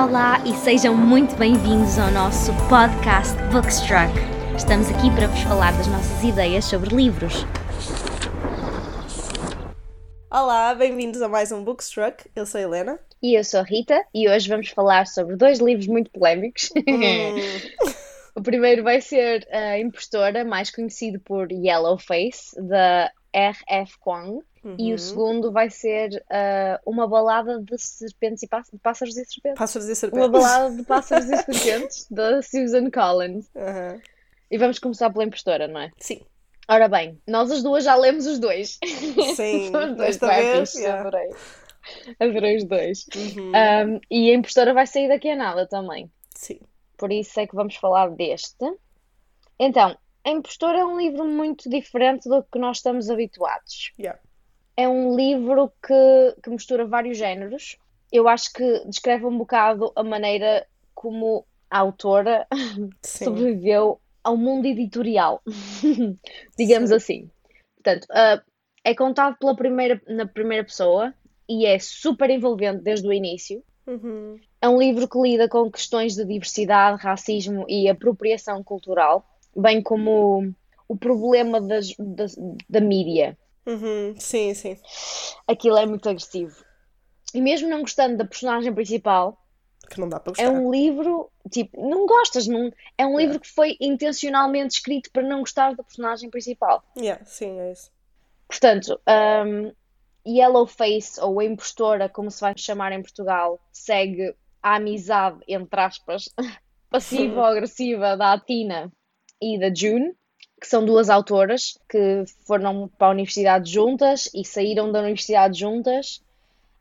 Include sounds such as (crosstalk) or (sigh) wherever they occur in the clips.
Olá e sejam muito bem-vindos ao nosso podcast Bookstruck. Estamos aqui para vos falar das nossas ideias sobre livros. Olá, bem-vindos a mais um Bookstruck. Eu sou a Helena. E eu sou a Rita e hoje vamos falar sobre dois livros muito polémicos. Hum. (laughs) o primeiro vai ser A Impostora, mais conhecido por Yellowface, da R.F. Kuang. E Uhum. o segundo vai ser ah, Uma Balada de Serpentes e Pás- de Pássaros e Serpentes. Pássaros e Uma serpentes. Balada de Pássaros e (laughs) Serpentes, da Susan Collins. Aham. E vamos começar pela Impostora, não é? Sim, Ora bem, nós as duas já lemos os dois. sim. (laughs) Os dois Desta bem vez, yeah. adorei. Adorei os dois. Uhum. Um, e a impostora vai sair daqui a nada também. Sim. Por isso é que vamos falar deste. Então, a impostora é um livro muito diferente do que nós estamos habituados. Yeah. É um livro que, que mistura vários géneros. Eu acho que descreve um bocado a maneira como a autora (laughs) Sim. sobreviveu ao mundo editorial, (laughs) digamos Sim. assim. Portanto, ah, é contado pela primeira, na primeira pessoa e é super envolvente desde o início. Uhum. É um livro que lida com questões de diversidade, racismo e apropriação cultural, bem como o problema das, da, da mídia. Uhum. Sim, sim. Aquilo é muito agressivo. E mesmo não gostando da personagem principal, Que não dá para gostar. é um livro, tipo, não gostas, não, é um livro que foi intencionalmente escrito para não gostar da personagem principal. Yeah, sim, é isso. Portanto, um, Yellowface, ou a impostora, como se vai chamar em Portugal, segue a amizade, entre aspas, (laughs) passiva ou agressiva da Atina e da June, que são duas autoras que foram para a universidade juntas e saíram da universidade juntas,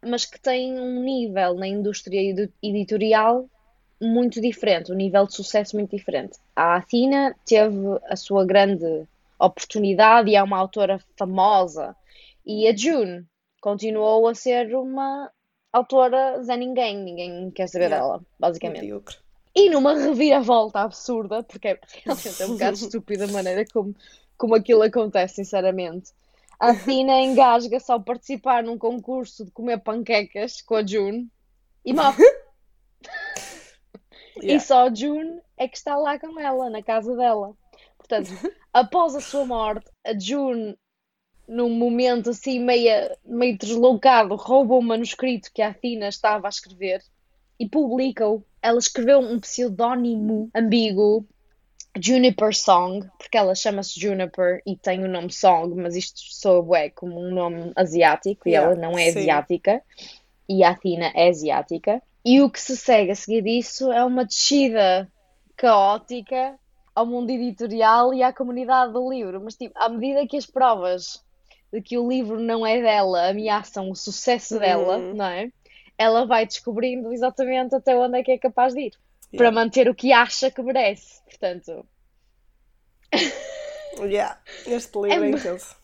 mas que têm um nível na indústria editorial muito diferente, um nível de sucesso muito diferente. A Athena teve a sua grande oportunidade e é uma autora famosa, e a June continuou a ser uma autora Zé Ninguém, ninguém quer saber Yeah. dela, basicamente. Medíocre. E numa reviravolta absurda, porque é realmente é um bocado (laughs) estúpida a maneira como, como aquilo acontece, sinceramente. A Tina engasga-se ao participar num concurso de comer panquecas com a June e morre. (laughs) E Yeah. só a June é que está lá com ela, na casa dela. Portanto, após a sua morte, a June, num momento assim meio, meio deslocado, rouba o manuscrito que a Athena estava a escrever e publica-o. Ela escreveu um pseudónimo ambíguo, Juniper Song, porque ela chama-se Juniper e tem o nome Song, mas isto soa bué como um nome asiático e Yeah, ela não é sim. asiática e a Athena é asiática. E o que se segue a seguir disso é uma descida caótica ao mundo editorial e à comunidade do livro. Mas, tipo, à medida que as provas de que o livro não é dela ameaçam o sucesso dela, Uhum. não é? Ela vai descobrindo exatamente até onde é que é capaz de ir para Yeah. manter o que acha que merece. Portanto, Yeah. Este livro é mu- intenso.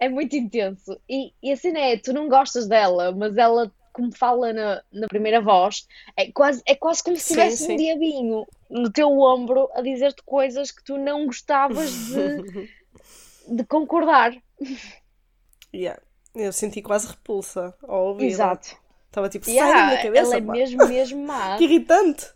é muito intenso. E, e assim é, tu não gostas dela, mas ela, como fala na, na primeira voz, é quase, é quase como se tivesse sim. um diabinho no teu ombro a dizer-te coisas que tu não gostavas de, (laughs) de concordar. Yeah. Eu senti quase repulsa ao ouvir. Exato. Estava tipo, sai Yeah, da minha cabeça, ela é pá. mesmo, mesmo (laughs) má. Que irritante.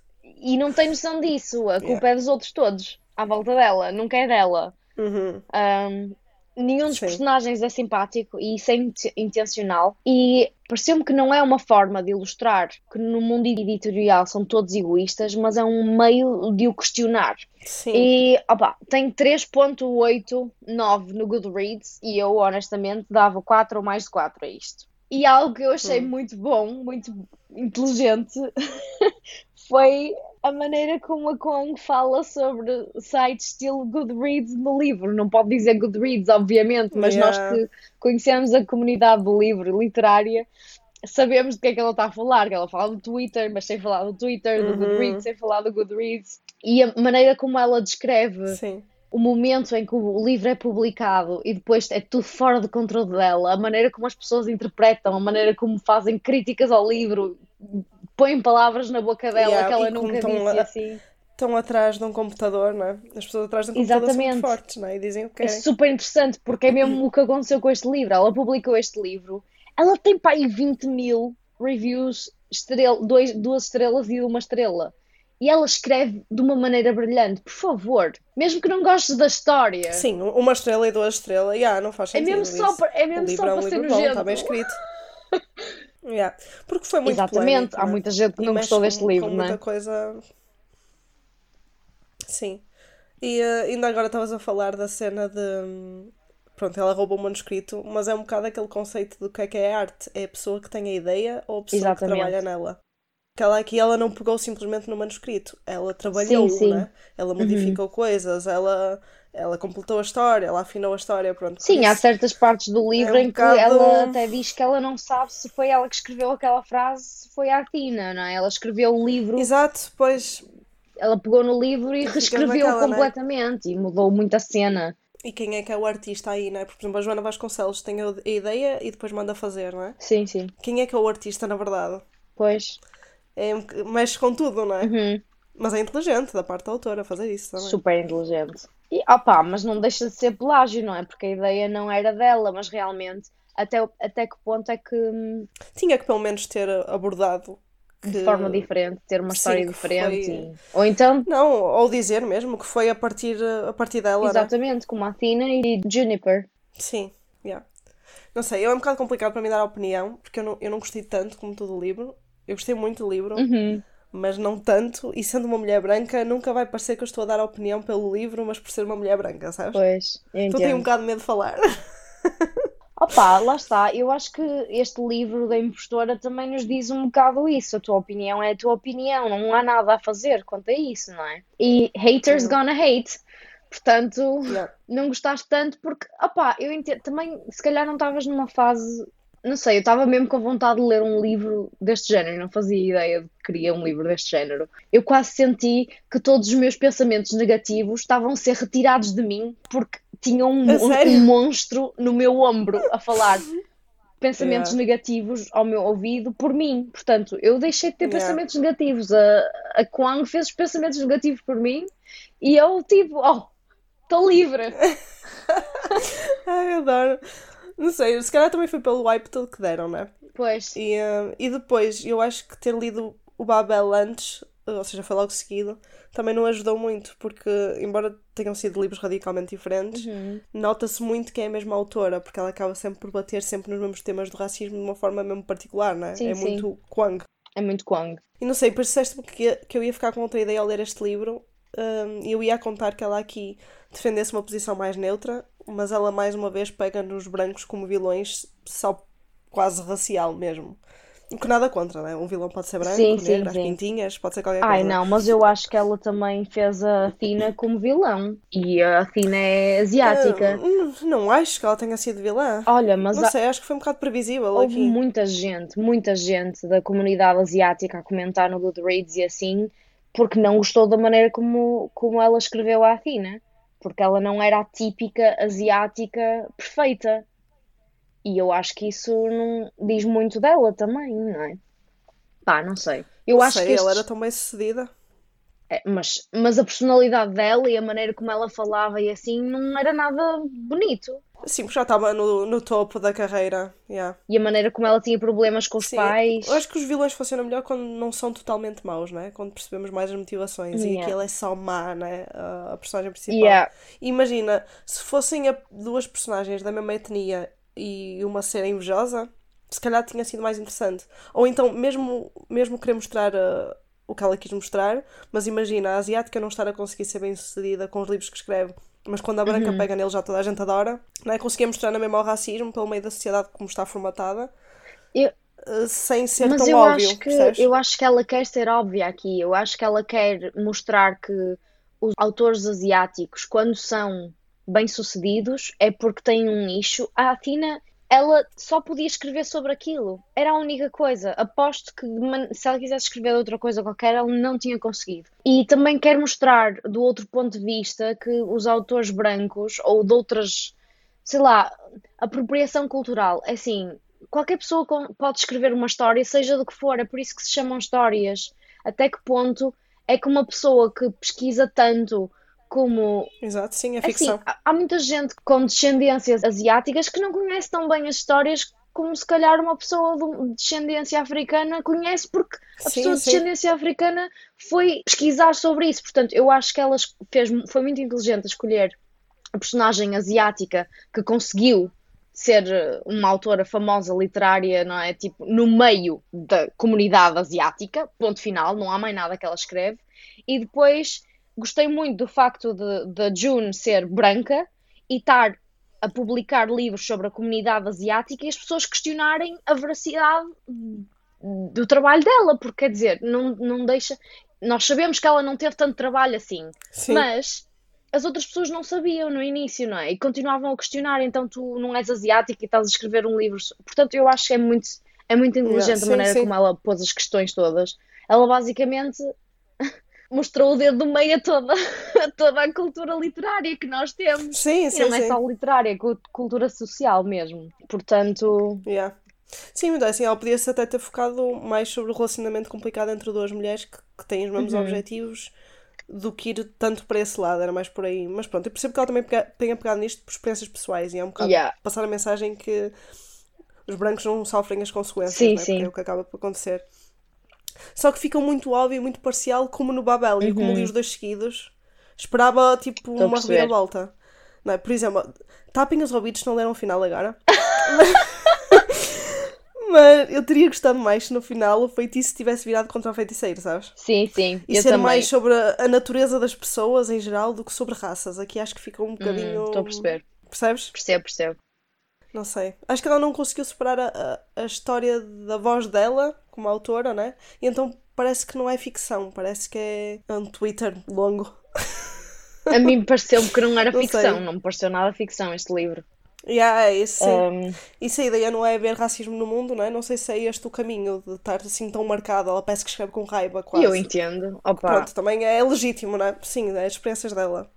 E não tem noção disso. A culpa é dos outros todos à volta dela, nunca é dela. Uhum. Um, nenhum dos Sim. personagens é simpático e isso é int- intencional. E pareceu-me que não é uma forma de ilustrar que no mundo editorial são todos egoístas, mas é um meio de o questionar. Sim. E opa, tem 3.89 no Goodreads e eu honestamente dava 4 ou mais de 4 a isto. E algo que eu achei Hum. muito bom, muito inteligente, (laughs) foi a maneira como a Kong fala sobre sites estilo Goodreads no livro. Não pode dizer Goodreads, obviamente, mas nós Yeah. que conhecemos a comunidade do livro literária sabemos do que é que ela está a falar. Que ela fala do Twitter, mas sem falar do Twitter, do Uhum. Goodreads, sem falar do Goodreads. E a maneira como ela descreve Sim. O momento em que o livro é publicado e depois é tudo fora de controle dela, a maneira como as pessoas interpretam, a maneira como fazem críticas ao livro, põem palavras na boca dela Yeah, que ela nunca disse a- assim. Estão atrás de um computador, não é? As pessoas atrás de um computador são Exatamente. fortes, não é? E dizem o que É querem. super interessante porque é mesmo o que aconteceu com este livro. Ela publicou este livro, ela tem para aí 20 mil reviews estrela, dois, duas estrelas e uma estrela. E ela escreve de uma maneira brilhante, por favor. Mesmo que não gostes da história. Sim, uma estrela e duas estrelas, yeah, não faz É sentido. mesmo só isso. para, é O mesmo livro só é um para ser livro bom, está bem escrito. (laughs) Yeah. Porque foi muito Exatamente, polémico, há né? muita gente que não gostou com- deste livro, com não é? muita coisa. Sim. E eh, ainda agora estavas a falar da cena de. hum, Pronto, ela rouba o manuscrito, mas é um bocado aquele conceito do que é que é arte. É a pessoa que tem a ideia ou a pessoa Exatamente. que trabalha nela. Que ela aqui ela não pegou simplesmente no manuscrito. Ela trabalhou, Sim, sim. né? Ela modificou coisas, ela, ela completou a história, ela afinou a história, pronto. Sim, há certas partes do livro um em que bocado- ela até diz que ela não sabe se foi ela que escreveu aquela frase, se foi a Tina, não é? Ela escreveu o livro, Exato, pois. ela pegou no livro e reescreveu naquela, não é? completamente e mudou muito a cena. E quem é que é o artista aí, né? Porque, por exemplo, a Joana Vasconcelos tem a a ideia e depois manda fazer, não é? Sim, sim. Quem é que é o artista, na verdade? Pois. É, mexe com tudo, não é? Uhum. Mas é inteligente da parte da autora fazer isso também. Super inteligente. E opá, mas não deixa de ser plágio, não é? Porque a ideia não era dela, mas realmente, até, o- até que ponto é que hum, Tinha que pelo menos ter abordado que... de forma diferente, ter uma Sim, história diferente. foi- e- Ou então, Não, ou dizer mesmo que foi a partir, a partir dela, né? exatamente, como a Tina e Juniper. Sim, yeah. Não sei, é um bocado complicado para mim dar a opinião, porque eu não, eu não gostei tanto como tu do livro. Eu gostei muito do livro, Uhum. mas não tanto. E sendo uma mulher branca, nunca vai parecer que eu estou a dar a opinião pelo livro, mas por ser uma mulher branca, sabes? Pois, eu Então tenho um bocado de medo de falar. (laughs) Opa, lá está. Eu acho que este livro da impostora também nos diz um bocado isso. A tua opinião é a tua opinião, não há nada a fazer quanto a isso, não é? E haters gonna hate. Portanto, Yeah. não gostaste tanto porque, opá, eu entendo. Também, se calhar não estavas numa fase. Não sei, eu estava mesmo com vontade de ler um livro deste género, e não fazia ideia de que queria um livro deste género. Eu quase senti que todos os meus pensamentos negativos estavam a ser retirados de mim porque tinha um, um- um monstro no meu ombro a falar (laughs) pensamentos Yeah. negativos ao meu ouvido por mim. Portanto, eu deixei de ter Yeah. pensamentos negativos. A, a Kwang fez os pensamentos negativos por mim e eu, tipo, oh, estou livre. (laughs) Ai, adoro. Não sei, se calhar também foi pelo hype todo que deram, né? Pois, E, eh, e depois, eu acho que ter lido o Babel antes, eh, ou seja, foi logo seguido, também não ajudou muito, porque, embora tenham sido livros radicalmente diferentes, Uhum. nota-se muito que é a mesma autora, porque ela acaba sempre por bater sempre nos mesmos temas do racismo de uma forma mesmo particular, né? Sim, é sim. muito Kwang. é muito Kwang. E não sei, depois disseste-me que, que eu ia ficar com outra ideia ao ler este livro, hum, e eu ia contar que ela aqui defendesse uma posição mais neutra, mas ela mais uma vez pega nos brancos como vilões, só quase racial mesmo. Que nada contra, né? Um vilão pode ser branco, Sim, sim, negro, às sim. pintinhas, pode ser qualquer Ai, coisa. não, mas eu acho que ela também fez a Athena como vilão. E a Athena é asiática. Hum, não acho que ela tenha sido vilã. Olha, mas Não há- sei, acho que foi um bocado previsível houve aqui. muita gente, muita gente da comunidade asiática a comentar no Goodreads e assim, porque não gostou da maneira como, como ela escreveu a Athena. Porque ela não era a típica asiática perfeita. E eu acho que isso não diz muito dela também, não é? Pá, não sei. Eu Não acho sei, que ela estes- era tão bem sucedida. É, mas, mas a personalidade dela e a maneira como ela falava e assim não era nada bonito. Sim, porque já estava no, no topo da carreira. Yeah. E a maneira como ela tinha problemas com os Sim, pais. Eu acho que os vilões funcionam melhor quando não são totalmente maus, né? Quando percebemos mais as motivações. E Yeah. aquilo é só má, né? A, a personagem principal. Yeah. Imagina, se fossem duas personagens da mesma etnia e uma ser invejosa, se calhar tinha sido mais interessante. Ou então, mesmo, mesmo querer mostrar uh, o que ela quis mostrar, mas imagina, a asiática não estar a conseguir ser bem sucedida com os livros que escreve. Mas quando a Uhum. branca pega nele já toda a gente adora, não é? Conseguia mostrar na mesma o racismo pelo meio da sociedade como está formatada, Eu- uh, sem ser Mas tão eu óbvio, acho que percebes? eu acho que ela quer ser óbvia aqui. Eu acho que ela quer mostrar que os autores asiáticos, quando são bem-sucedidos, é porque têm um nicho. A Athena, ela só podia escrever sobre aquilo. Era a única coisa. Aposto que se ela quisesse escrever outra coisa qualquer, ela não tinha conseguido. E também quer mostrar, do outro ponto de vista, que os autores brancos ou de outras, sei lá, apropriação cultural. É assim, qualquer pessoa pode escrever uma história, seja do que for, é por isso que se chamam histórias. Até que ponto é que uma pessoa que pesquisa tanto como. Exato, sim, é Assim, ficção. há há muita gente com descendências asiáticas que não conhece tão bem as histórias como se calhar uma pessoa de descendência africana conhece, porque a Sim, pessoa de sim. descendência africana foi pesquisar sobre isso. Portanto, eu acho que ela fez, foi muito inteligente escolher a personagem asiática que conseguiu ser eh, uma autora famosa literária, não é? Tipo, no meio da comunidade asiática, ponto final, não há mais nada que ela escreve. E depois gostei muito do facto de, de June ser branca e estar a publicar livros sobre a comunidade asiática e as pessoas questionarem a veracidade do trabalho dela, porque quer dizer, não, não deixa. Nós sabemos que ela não teve tanto trabalho assim, Sim. mas as outras pessoas não sabiam no início, não é? E continuavam a questionar, então tu não és asiática e estás a escrever um livro. Portanto, eu acho que é muito, é muito inteligente sim, a maneira sim. como ela pôs as questões todas. Ela basicamente mostrou o dedo do meio a toda, (laughs) a toda a cultura literária que nós temos. Sim, E sim, não é sim. só literária, é cu- cultura social mesmo. Portanto, Yeah. Sim, mas assim, ela podia-se até ter focado mais sobre o relacionamento complicado entre duas mulheres que, que têm os mesmos Uhum. objetivos do que ir tanto para esse lado, era mais por aí. Mas pronto, eu percebo que ela também pega- tenha pegado nisto por experiências pessoais e é um bocado Yeah. passar a mensagem que os brancos não sofrem as consequências, Sim, não é? sim. Porque é o que acaba por acontecer. Só que fica muito óbvio e muito parcial, como no Babel, e eu como li os dois seguidos, esperava tipo Uhum. Uma reviravolta. Não é? Por exemplo, tapem os ouvidos não leram o final agora. (laughs) Mas eu teria gostado mais se no final o feitiço tivesse virado contra o feiticeiro, sabes? sim, sim, E ser também. mais sobre a, natureza das pessoas em geral do que sobre raças. Aqui acho que fica um bocadinho. Hum, Estou a perceber. Percebes? Percebo, percebo. Não sei. Acho que ela não conseguiu superar a, a, a história da voz dela como autora, né? E então parece que não é ficção, parece que é um Twitter longo. A mim pareceu-me que não era (laughs) Não ficção, sei. não me pareceu nada ficção este livro. Yeah, é isso. Um, se a ideia não é haver racismo no mundo, não é? Não sei se é este o caminho de estar assim tão marcado. Ela parece que escreve com raiva, quase. eu entendo. Opa, Pronto, também é legítimo, não é? Sim, é as experiências dela.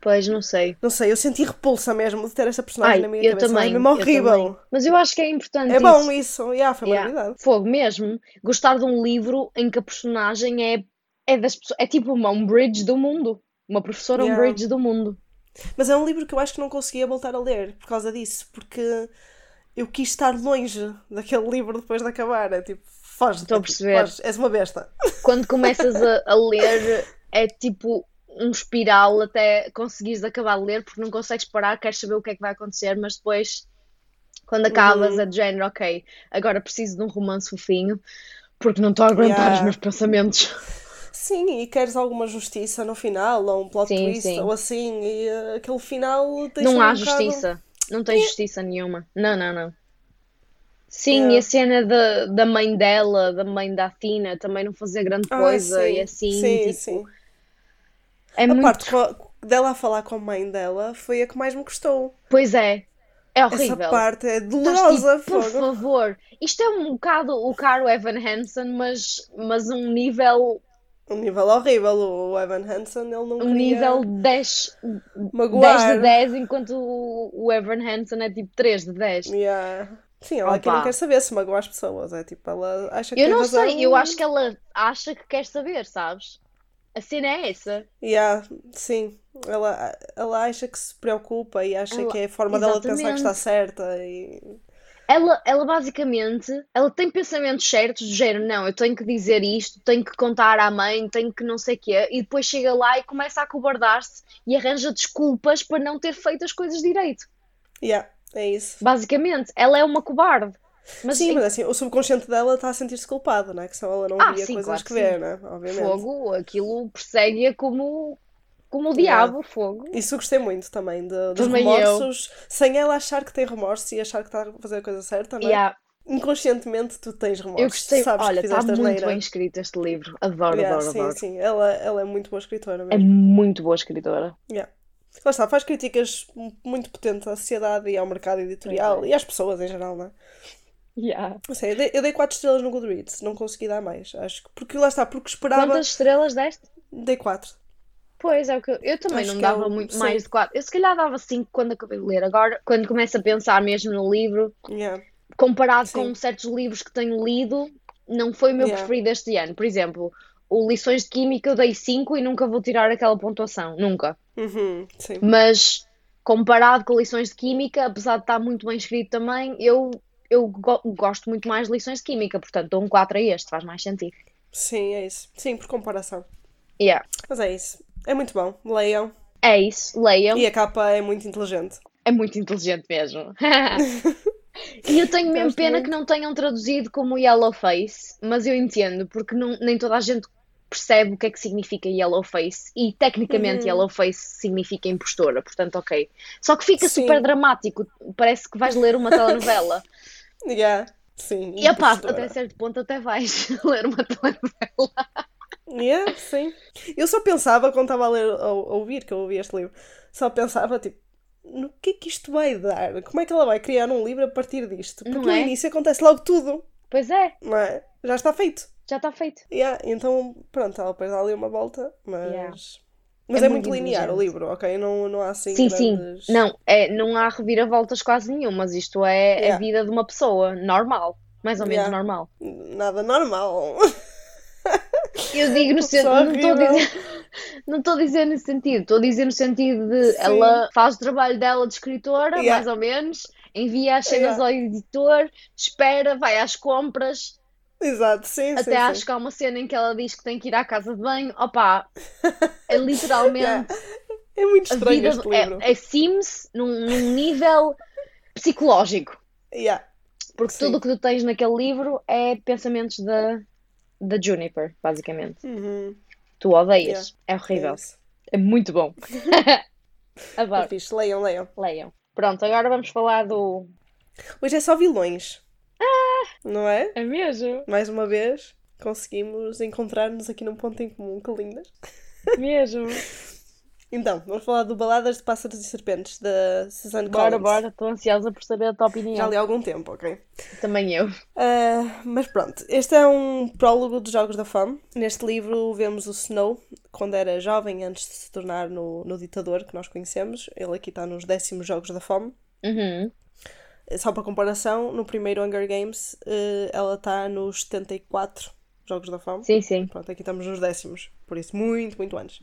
Pois não sei. Não sei, eu senti repulsa mesmo de ter esta personagem Ai, na minha eu cabeça. também. É mesmo eu horrível. também. Mas eu acho que é importante É bom isso. isso. Yeah, foi Yeah. novidade. Fogo mesmo. Gostar de um livro em que a personagem é, é das pessoas. É tipo uma Umbridge do mundo. Uma professora Yeah. Umbridge do mundo. Mas é um livro que eu acho que não conseguia voltar a ler por causa disso, porque eu quis estar longe daquele (laughs) livro depois de acabar. É tipo, foge Estou a daqui, perceber. foge, és uma besta. Quando começas a, a ler, é tipo um espiral até conseguires acabar de ler, porque não consegues parar, queres saber o que é que vai acontecer, mas depois, quando acabas, Uhum. é de género, ok, agora preciso de um romance fofinho, porque não estou a aguentar Yeah. os meus pensamentos. Sim, e queres alguma justiça no final, ou um plot Sim, twist, sim. ou assim, e uh, aquele final Não um há bocado- justiça. Não tem justiça nenhuma. Não, não, não. Sim, Yeah. e a cena da, da mãe dela, da mãe da Athena, também não fazer grande Ah, coisa sim, e assim, sim, tipo. É A muito. parte dela a falar com a mãe dela foi a que mais me gostou. Pois é, é Essa horrível. parte é Estás dolorosa, tipo, por favor. Isto é um bocado o caro Evan Hansen, mas, mas um nível, Um nível horrível. O Evan Hansen, ele não um nível 10, 10 magoar. de 10, enquanto o, Evan Hansen é tipo 3 de 10. Yeah. Sim, ela aqui não quer saber se magoa as pessoas. É tipo, ela acha que Eu não razão. sei, eu acho que ela acha que quer saber, sabes? A cena é essa. Yeah, sim. Ela, ela acha que se preocupa e acha Ela- que é a forma dela de pensar que Exatamente. está certa. E... Ela, ela basicamente, ela tem pensamentos certos do género, não, eu tenho que dizer isto, tenho que contar à mãe, tenho que não sei o quê, e depois chega lá e começa a cobardar-se e arranja desculpas para não ter feito as coisas direito. Yeah, é isso. Basicamente, ela é uma cobarde. Mas sim, em mas assim, o subconsciente dela está a sentir-se culpada, não é? Que senão ela não Ah, via sim, coisas claro que que vê, sim. né? Obviamente. fogo, aquilo persegue-a como, como o diabo, fogo. Isso eu gostei muito também, de, dos remorsos, sem ela achar que tem remorsos e achar que está a fazer a coisa certa, não é? Yeah, Inconscientemente tu tens remorsos, eu gostei, sabes olha, está muito bem escrito este livro. Adoro, Yeah, adoro, sim, adoro. sim, ela, ela é muito boa escritora É mesmo. muito boa escritora. Yeah. Lá está, faz críticas muito potentes à sociedade e ao mercado editorial é. e às pessoas em geral, não é? Yeah. Sei, eu dei, eu dei 4 estrelas no Goodreads, não consegui dar mais. Acho que porque lá está, porque esperava. Quantas estrelas deste? Dei 4. Pois é, o que eu, eu também Acho não é dava o- muito sim. mais de 4. Eu se calhar dava 5 quando acabei de ler. Agora, quando começo a pensar mesmo no livro, Yeah. comparado Sim. com certos livros que tenho lido, não foi o meu Yeah. preferido este ano. Por exemplo, o Lições de Química eu dei 5 e nunca vou tirar aquela pontuação. Nunca. Uhum. Mas comparado com Lições de Química, apesar de estar muito bem escrito também, eu, eu go- gosto muito mais de lições de química, portanto dou um 4 a este, faz mais sentido. Sim, é isso. Sim, por comparação. Yeah. Mas é isso. É muito bom. Leiam. É isso, leiam. E a capa é muito inteligente. É muito inteligente mesmo. (laughs) E eu tenho mesmo pena muito. que não tenham traduzido como Yellow Face, mas eu entendo, porque não, nem toda a gente percebe o que é que significa Yellow Face e tecnicamente Uhum. Yellow Face significa impostora, portanto, ok. Só que fica Sim. super dramático, parece que vais ler uma telenovela. (laughs) Yeah. Sim. e a pá, impostora. até certo ponto até vais (laughs) ler uma telenovela. Yeah, sim. Eu só pensava, quando estava a ler, a, a ouvir, que eu ouvi este livro, só pensava, tipo, no que é que isto vai dar? Como é que ela vai criar um livro a partir disto? Porque Não no é? início acontece logo tudo, Pois é, não é? Já está feito. já está feito. Yeah, então, pronto, ela depois dá ali uma volta, mas... Yeah. Mas É é, muito muito linear o livro, ok? Não, não há assim Sim, sim. grandes... Não, é, não há reviravoltas quase nenhumas. Isto é a Yeah. vida de uma pessoa normal. Mais ou menos Yeah. normal. Nada normal. Eu digo no sentido. Pessoa Não estou a horrível. dizer. (laughs) Não estou a dizer nesse sentido. Estou a dizer no sentido de Sim. ela faz o trabalho dela de escritora, Yeah. mais ou menos, envia as cenas Yeah. ao editor, espera, vai às compras, Exato, sim, até sim, acho sim. que há uma cena em que ela diz que tem que ir à casa de banho. Opá, é (laughs) literalmente. É muito estranho vida este livro. é, é Sims num, num nível psicológico. Yeah. Porque Sim. tudo o que tu tens naquele livro é pensamentos da, da Juniper, basicamente. Uhum. Tu odeias. É horrível. É. É muito bom. (laughs) É Adoro. fixe. Leiam, leiam. Leiam. Pronto, agora vamos falar do. Hoje é só vilões. Não é? É mesmo? Mais uma vez, conseguimos encontrar-nos aqui num ponto em comum. Que lindas. Mesmo. (laughs) Então, vamos falar do Baladas de Pássaros e Serpentes, da Suzanne Bora, Collins. bora. Estou ansiosa por saber a tua Já opinião. li há algum tempo, ok? Também eu. Ah, mas pronto, este é um prólogo dos Jogos da Fome. Neste livro vemos o Snow, quando era jovem, antes de se tornar no, no ditador que nós conhecemos. Ele aqui está nos décimos Jogos da Fome. Uhum. Só para comparação, no primeiro Hunger Games eh, ela está nos 74 Jogos da Fome. Sim, sim. Pronto, aqui estamos nos décimos, por isso muito, muito antes.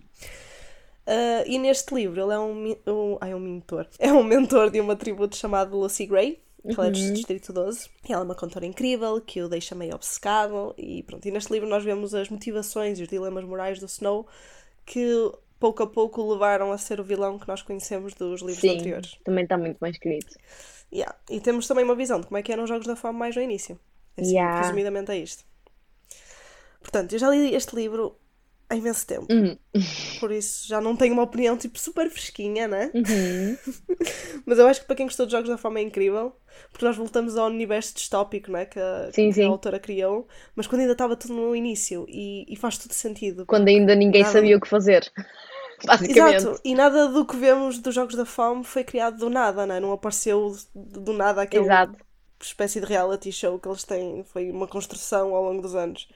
Ah, e neste livro ele é um, um, ai, um mentor. (laughs) É um mentor de uma tribo chamada Lucy Gray, que ela é do Distrito 12. E ela é uma cantora incrível, que o deixa meio obcecado. E pronto, e neste livro nós vemos as motivações e os dilemas morais do Snow, que pouco a pouco levaram a ser o vilão que nós conhecemos dos livros Sim. anteriores. Também está muito bem escrito. Yeah. E temos também uma visão de como é que eram os Jogos da Fome mais no início. Assim, Yeah. Resumidamente é isto. Portanto, eu já li este livro há imenso tempo. Uhum. Por isso já não tenho uma opinião tipo super fresquinha, né? Uhum. (laughs) Mas eu acho que para quem gostou de Jogos da Fome é incrível. Porque nós voltamos ao universo distópico, né? Que, a- Sim, que sim. a autora criou. Mas quando ainda estava tudo no início. E, e faz tudo sentido. Quando ainda ninguém Nada. sabia o que fazer. Basicamente. Exato, e nada do que vemos dos Jogos da Fome foi criado do nada, né? não apareceu do nada aquele Exato. espécie de reality show que eles têm. Foi uma construção ao longo dos anos.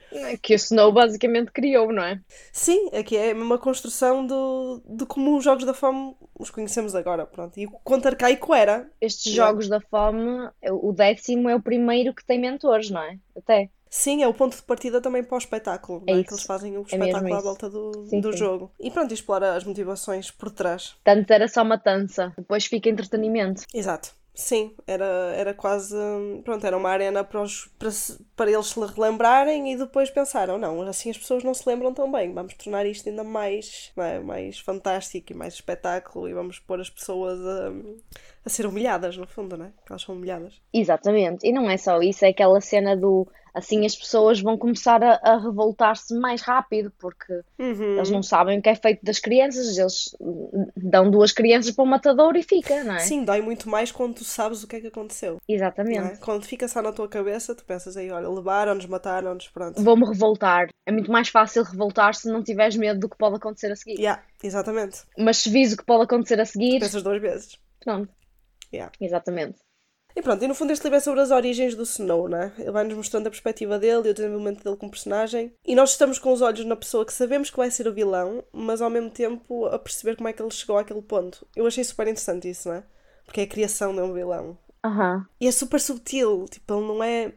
Que o Snow basicamente criou, não é? Sim, aqui é uma construção do, de como os Jogos da Fome os conhecemos agora, pronto. E o quanto arcaico era. Estes jogos da fome, o décimo é o primeiro que tem mentores, não é? Até. Sim, é o ponto de partida também para o espetáculo, É é? que eles fazem o É espetáculo à isso. volta do, Sim, do sim. jogo. E pronto, explora as motivações por trás. Tanto era só matança, depois fica entretenimento. Exato. Sim, era, era quase. Pronto, era uma arena para, os, para, para eles se relembrarem e depois pensaram: não, assim as pessoas não se lembram tão bem, vamos tornar isto ainda mais, é, mais fantástico e mais espetáculo e vamos pôr as pessoas a, a ser humilhadas, no fundo, não é? Que elas são humilhadas. Exatamente. E não é só isso, é aquela cena do assim as pessoas vão começar a, a revoltar-se mais rápido, porque Uhum. eles não sabem o que é feito das crianças, eles dão duas crianças para o matador e fica, não é? Sim, dói muito mais quando tu sabes o que é que aconteceu. não é? Exatamente. Quando fica só na tua cabeça, tu pensas aí, olha, levaram-nos, mataram-nos, pronto. Vou-me revoltar. É muito mais fácil revoltar se não tiveres medo do que pode acontecer a seguir. Yeah, exatamente. Mas se vis o que pode acontecer a seguir, Pensas duas vezes. pronto. Yeah. Exatamente. E pronto, e no fundo este livro é sobre as origens do Snow, né? Ele vai-nos mostrando a perspectiva dele e o desenvolvimento dele como personagem. E nós estamos com os olhos na pessoa que sabemos que vai ser o vilão, mas ao mesmo tempo a perceber como é que ele chegou àquele ponto. Eu achei super interessante isso, né? Porque é a criação de um vilão. Aham. E é super subtil, tipo, ele não é.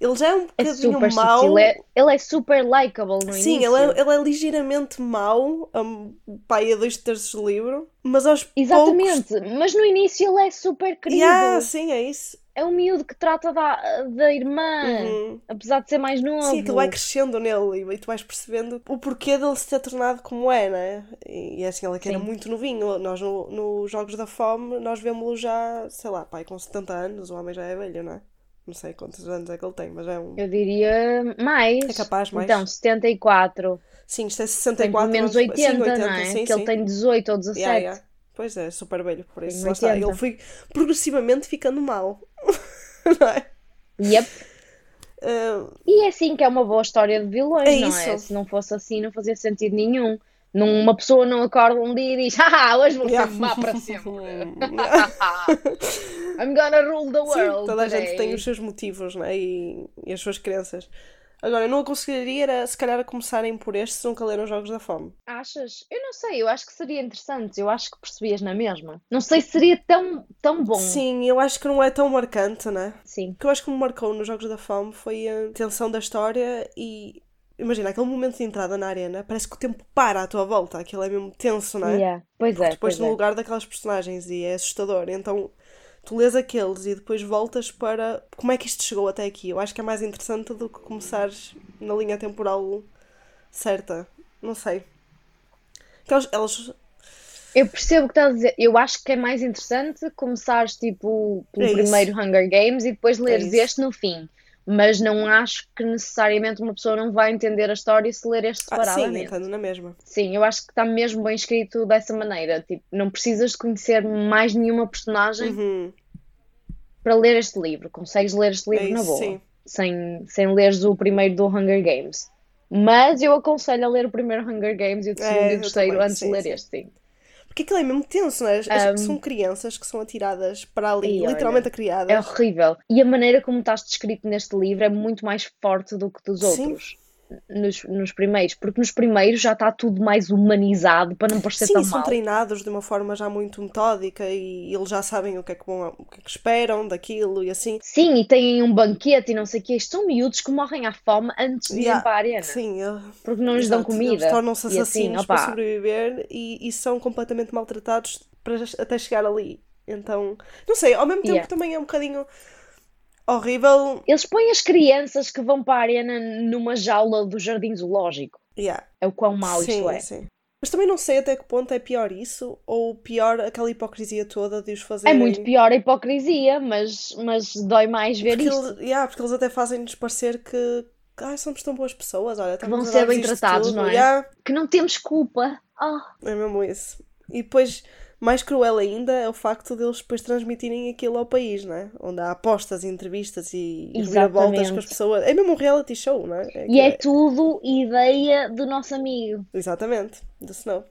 Ele já é um É bocadinho super mau. sutil. É- ele é super likable no Sim, início. ele é, ele é ligeiramente mau, um, pai a dois terços do livro, mas aos poucos. Exatamente. Mas no início ele é super querido. Yeah, sim, é isso. É É um miúdo que trata da, da irmã, Uhum. apesar de ser mais novo. Sim, aquilo vai crescendo nele e, e tu vais percebendo o porquê dele se ter tornado como é, né? E, e é assim, ele é que era Sim. muito novinho. Nós, no, nos Jogos da Fome, nós vemos-lo já, sei lá, pai, com 70 anos, o homem já é velho, não é? Não sei quantos anos é que ele tem, mas é um. Eu diria mais. É capaz mais. Então, 74. Sim, isto é Tem 64 pelo menos anos. 80, sim, 80, não é? sim, que ele sim. tem 18 ou 17. Yeah, yeah. Pois é, super velho, por isso Tem lá está. 80. Ele foi progressivamente ficando mal. (laughs) não é? Yep. Ah, E é assim que é uma boa história de vilões, É não é? isso. Se não fosse assim, não fazia sentido nenhum. Num- Uma pessoa não acorda um dia e diz: Haha, hoje vou ser yeah. má para sempre. (laughs) I'm gonna rule the Sim, world. toda a gente today." tem os seus motivos né? e, e as suas crenças. Agora, eu não aconselharia era, se calhar a começarem por este se nunca leram Jogos da Fome. Achas? Eu não sei, eu acho que seria interessante. Eu acho que percebias na mesma. Não sei se seria tão, tão bom. Sim, eu acho que não é tão marcante, né? Sim. O que eu acho que me marcou nos Jogos da Fome foi a tensão da história e. Imagina, aquele momento de entrada na arena, parece que o tempo para à tua volta, aquilo é mesmo tenso, não é? Yeah. Pois Porque é, depois pois no é. lugar daquelas personagens e é assustador. Então tu lês aqueles e depois voltas para como é que isto chegou até aqui. Eu acho que é mais interessante do que começares na linha temporal certa. Não sei. Porque elas, elas- Eu percebo o que estás a dizer. Eu acho que é mais interessante começares tipo pelo É primeiro Hunger Games e depois leres isso. este no fim. Mas não acho que necessariamente uma pessoa não vai entender a história se ler este ah, sim, separadamente. entendo na mesma. Sim, eu acho que está mesmo bem escrito dessa maneira. Tipo, não precisas de conhecer mais nenhuma personagem Uhum, para ler este livro. Consegues ler este livro é na isso, boa, sim. sem, sem leres o primeiro do Hunger Games. Mas eu aconselho a ler o primeiro Hunger Games e o segundo É, e o terceiro antes sim, de ler sim. este, sim. Porque aquilo é mesmo tenso, não é? Um, São crianças que são atiradas para ali, e olha, literalmente É horrível. E a maneira como estás descrito neste livro é muito mais forte do que dos Sim. outros. Nos, nos primeiros, porque nos primeiros já está tudo mais humanizado para não parecer Sim, tão são mal. treinados de uma forma já muito metódica e eles já sabem o que é que, vão, o que, é que esperam daquilo e assim. Sim, e têm um banquete e não sei o quê. Isto são miúdos que morrem à fome antes de irem Yeah, para a arena. Sim, eu- Porque não lhes dão exato, comida. Eles tornam-se assim, assassinos para opá, sobreviver e, e são completamente maltratados para, até chegar ali. Então, não sei, ao mesmo tempo Yeah. também é um bocadinho horrível. Eles põem as crianças que vão para a arena numa jaula do jardim zoológico. Yeah. É o quão mau sim, isto é. sim. Mas também não sei até que ponto é pior isso ou pior aquela hipocrisia toda de os É fazerem. muito pior a hipocrisia, mas, mas dói mais ver Porque, isto. eles, yeah, porque eles até fazem-nos parecer que ai, somos tão boas pessoas, olha, vão estamos a ser bem tratados, tudo. não é? Yeah, Que não temos culpa. Ah, é mesmo isso. E depois, mais cruel ainda é o facto deles depois transmitirem aquilo ao país, não é? Onde há apostas, entrevistas e reviravoltas com as pessoas. É mesmo um reality show, não é? É e que- é tudo ideia do nosso amigo. Exatamente, do Snow.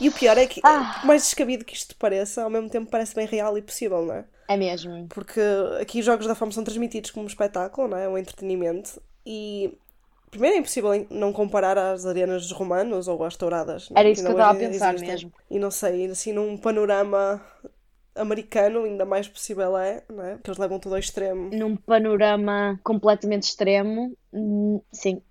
E o pior é que, Ah. por mais descabido que isto pareça, ao mesmo tempo parece bem real e possível, não é? É mesmo. Porque aqui os Jogos da Fama são transmitidos como um espetáculo, não é? Um entretenimento. E primeiro é impossível não comparar às arenas dos romanos ou às touradas. Era que isso que eu estava a pensar existem. mesmo. E não sei, assim num panorama americano ainda mais possível é, não é? Porque eles levam tudo ao extremo. Num panorama completamente extremo, hum, sim.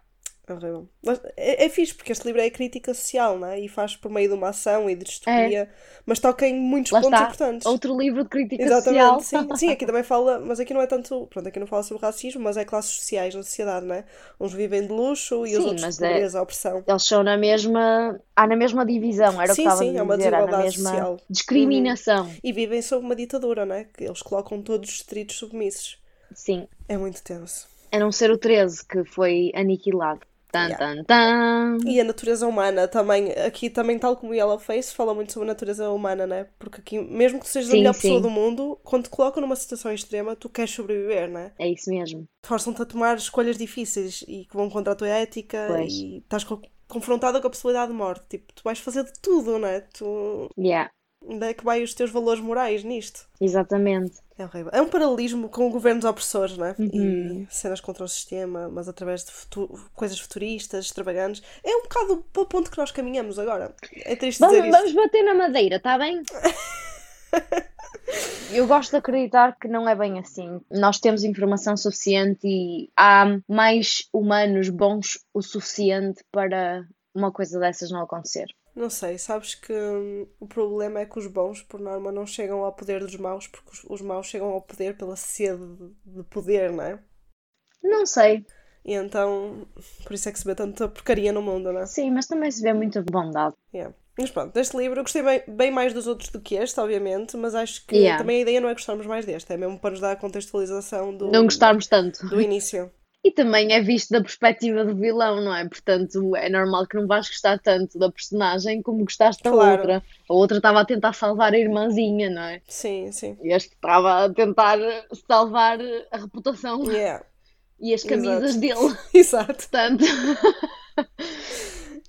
É horrível. Mas é, é fixe porque este livro é crítica social, não é? E faz por meio de uma ação e de distopia, mas toca em muitos Lá pontos está. importantes. Outro livro de crítica social. Exatamente, sim. Sim, aqui (laughs) também fala, mas aqui não é tanto, pronto, aqui não fala sobre racismo, mas é classes sociais na sociedade, não é? Uns vivem de luxo e os Sim, outros mas de é- pobreza, opressão. Eles são na mesma. Há na mesma divisão, era Sim, o que estava sim, a uma dizer, há na desigualdade mesma social. Uhum. discriminação. E vivem sob uma ditadura, não é? Que eles colocam todos os distritos submissos. Sim. É muito tenso. A não ser o 13, que foi aniquilado. Tan, tan, tan. E a natureza humana também, aqui também, tal como Yellow Face, fala muito sobre a natureza humana, né? Porque aqui, mesmo que tu sejas a Sim, melhor pessoa sim. do mundo, quando te colocam numa situação extrema, tu queres sobreviver, né? É isso mesmo. Forçam-te a tomar escolhas difíceis e que vão contra a tua ética Pois. e estás co- confrontada com a possibilidade de morte. Tipo, tu vais fazer de tudo, né? Tu... Yeah, Onde é que vai os teus valores morais nisto? exatamente. É horrível. É um paralelismo com governos opressores, né? Uhum. E cenas contra o sistema, mas através de futu- coisas futuristas, extravagantes. É um bocado para o ponto que nós caminhamos agora. É triste dizer Vamos, isto. vamos bater na madeira, está bem? (laughs) Eu gosto de acreditar que não é bem assim. Nós temos informação suficiente e há mais humanos bons o suficiente para uma coisa dessas não acontecer. Não sei, sabes que hum, o problema é que os bons, por norma, não chegam ao poder dos maus, porque os, os maus chegam ao poder pela sede de poder, não é? Não sei. E então, por isso é que se vê tanta porcaria no mundo, não é? Sim, mas também se vê muita bondade. Yeah. Mas pronto, deste livro eu gostei bem, bem mais dos outros do que este, obviamente, mas acho que Yeah. também a ideia não é gostarmos mais deste, é mesmo para nos dar a contextualização do, Não gostarmos tanto. do início. E também é visto da perspectiva do vilão, não é? Portanto, é normal que não vais gostar tanto da personagem como gostaste da Claro. outra. A outra estava a tentar salvar a irmãzinha, não é? Sim, sim. E este estava a tentar salvar a reputação Yeah. (laughs) e as camisas Exato. dele. (laughs) Exato. Portanto,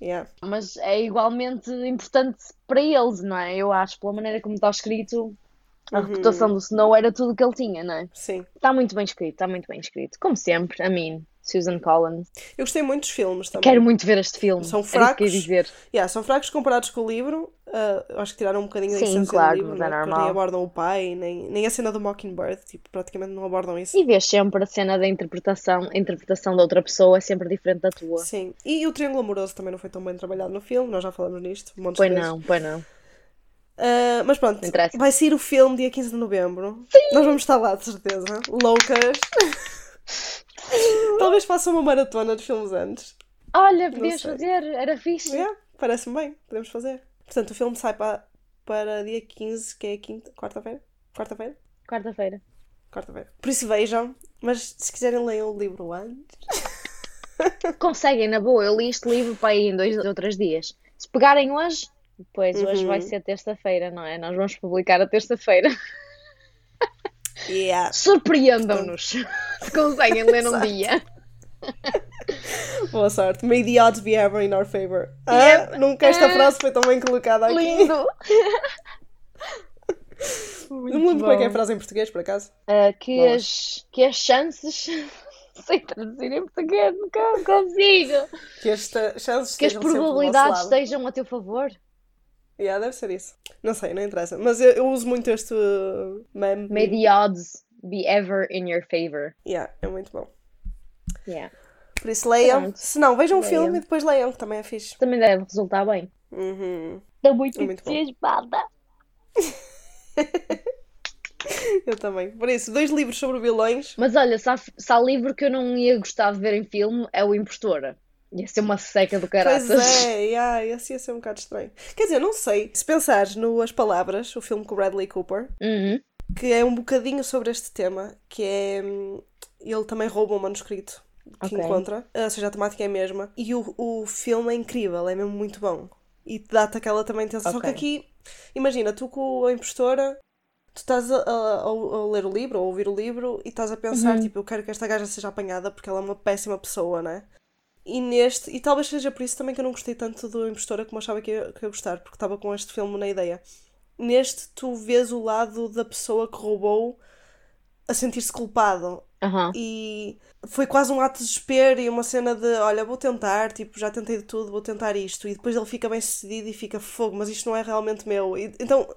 Yeah. (laughs) mas é igualmente importante para eles, não é? Eu acho, pela maneira como está escrito, a Uhum. reputação do Snow era tudo o que ele tinha, não é? Sim. Está muito bem escrito, está muito bem escrito. Como sempre, a mim, Susan Collins. Eu gostei muito dos filmes também. Quero muito ver este filme. São fracos. dizer. Yeah, são fracos comparados com o livro. Eu acho que tiraram um bocadinho da Sim, essência claro, do livro, mas é Porque normal. nem abordam o pai, nem, nem a cena do Mockingbird, tipo, praticamente não abordam isso. E vês sempre a cena da interpretação, a interpretação da outra pessoa é sempre diferente da tua. Sim. E o Triângulo Amoroso também não foi tão bem trabalhado no filme, nós já falamos nisto, um Pois não, pois não. Ah, mas pronto, vai sair o filme dia 15 de novembro. Nós vamos estar lá, de certeza. Loucas. (laughs) Talvez faça uma maratona de filmes antes. Olha, podias fazer, era fixe. Yeah, Parece-me bem, podemos fazer. Portanto, o filme sai para, para dia 15, que é quinta, quarta-feira? Quarta-feira? Quarta-feira. Quarta-feira. Por isso vejam, mas se quiserem leiam o livro antes. Conseguem, na boa. Eu li este livro para aí em dois ou três dias. Se pegarem hoje, pois hoje Uhum. vai ser terça-feira, não é? Nós vamos publicar a terça-feira. Yeah. Surpreendam-nos se conseguem ler (laughs) Exato. dia. Boa sorte. May the odds be ever in our favor. Ah, nunca esta Ah. frase foi tão bem colocada aqui. Lindo! (laughs) Não me lembro como é que é a frase em português, por acaso. Ah, que, as, que as chances. (laughs) Sei traduzir em português, nunca consigo. Que esta chances Que as probabilidades estejam a teu favor. Yeah, deve ser isso. Não sei, não interessa. Mas eu, eu uso muito este meme. May the odds be ever in your favor. Yeah, é muito bom. Yeah. Por isso leiam. Pronto. Se não, vejam o Leiam. filme e depois leiam, que também é fixe. Também deve resultar bem. Uhum. Estou muito, É muito entusiasmada. (laughs) Eu também. Por isso, dois livros sobre vilões. Mas olha, se há, se há livro que eu não ia gostar de ver em filme, é o Impostora. Ia ser uma seca do caraças. Pois é, yeah, esse ia ser um bocado estranho. Quer dizer, não sei. Se pensares no As Palavras, o filme com o Bradley Cooper, Uhum. que é um bocadinho sobre este tema, que é. hum, Ele também rouba um manuscrito que Ok. encontra, ou seja, a temática é a mesma. E o, o filme é incrível, é mesmo muito bom. E dá-te aquela também tensão. Só que aqui, imagina, tu com a impostora, tu estás a, a- a- a ler o livro, ou a ouvir o livro, e estás a pensar, Uhum. tipo, eu quero que esta gaja seja apanhada porque ela é uma péssima pessoa, né? E neste, e talvez seja por isso também que eu não gostei tanto do Impostora como achava que ia, que ia gostar, porque estava com este filme na ideia. Neste, tu vês o lado da pessoa que roubou a sentir-se culpado. Aham. E foi quase um ato de desespero e uma cena de: olha, vou tentar, tipo, já tentei de tudo, vou tentar isto. E depois ele fica bem sucedido e fica fogo, mas isto não é realmente meu. E, então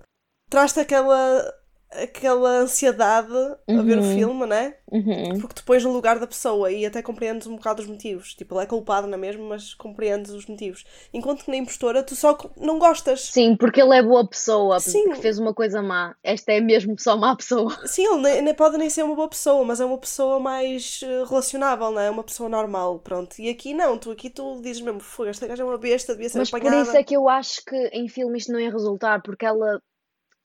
traz-te aquela, aquela ansiedade a ver o Uhum. filme, né? Uhum. Porque pões no lugar da pessoa e até compreendes um bocado os motivos. Tipo, ele é culpado na mesma, mas compreendes os motivos. Enquanto que na impostora tu só não gostas. Sim, porque ele é boa pessoa, Sim. que fez uma coisa má. Esta é mesmo só má pessoa. (laughs) Sim, ele nem, nem pode nem ser uma boa pessoa, mas é uma pessoa mais eh, relacionável, não é? Uma pessoa normal, pronto. E aqui não, tu aqui tu dizes mesmo, fogo, esta gaja é uma besta, devia ser Mas por apanhada. isso é que eu acho que em filme isto não ia resultar, porque ela,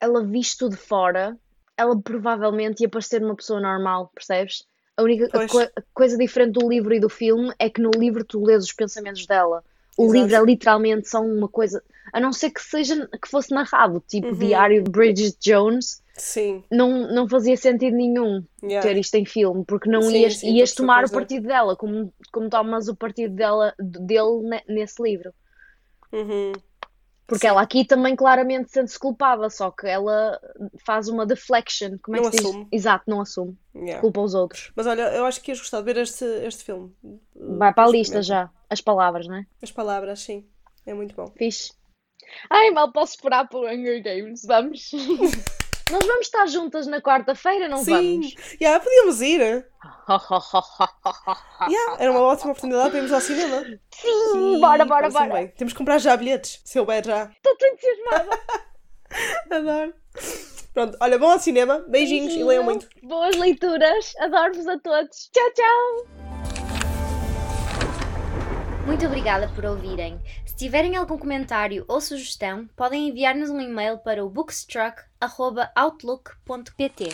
ela visto de fora, ela provavelmente ia parecer uma pessoa normal, percebes? A única a coi- a coisa diferente do livro e do filme é que no livro tu lês os pensamentos dela. O Exato. livro é literalmente só uma coisa, a não ser que seja que fosse narrado, tipo Uhum. Diário de Bridget Jones, Sim, não, não fazia sentido nenhum yeah. ter isto em filme, porque não Sim, ias, sim, ias tomar o partido dela, como, como tomas o partido dela, dele ne- nesse livro. Uhum. Porque Sim. ela aqui também claramente sente-se culpada, só que ela faz uma deflection. Como é Não que se diz? assume. Exato, não assume. Yeah. Culpa os outros. Mas olha, eu acho que ias gostar de ver este, este filme. Vai para a lista já. As palavras, né? As palavras, sim. É muito bom. Fixe. Ai, mal posso esperar para o Hunger Games. Vamos. (laughs) Nós vamos estar juntas na quarta-feira, não Sim, vamos? yeah, podíamos ir. (laughs) Yeah, era uma ótima oportunidade para irmos ao cinema. Sim, bora, bora, parece-me bora. bem. Temos que comprar já bilhetes, se houver já. Estou tão entusiasmada. (laughs) Adoro. Pronto, olha, bom ao cinema, beijinhos e leiam muito. Boas leituras. Adoro-vos a todos. Tchau, tchau. Muito obrigada por ouvirem. Se tiverem algum comentário ou sugestão, podem enviar-nos um e-mail para o bookstruck.outlook.pt.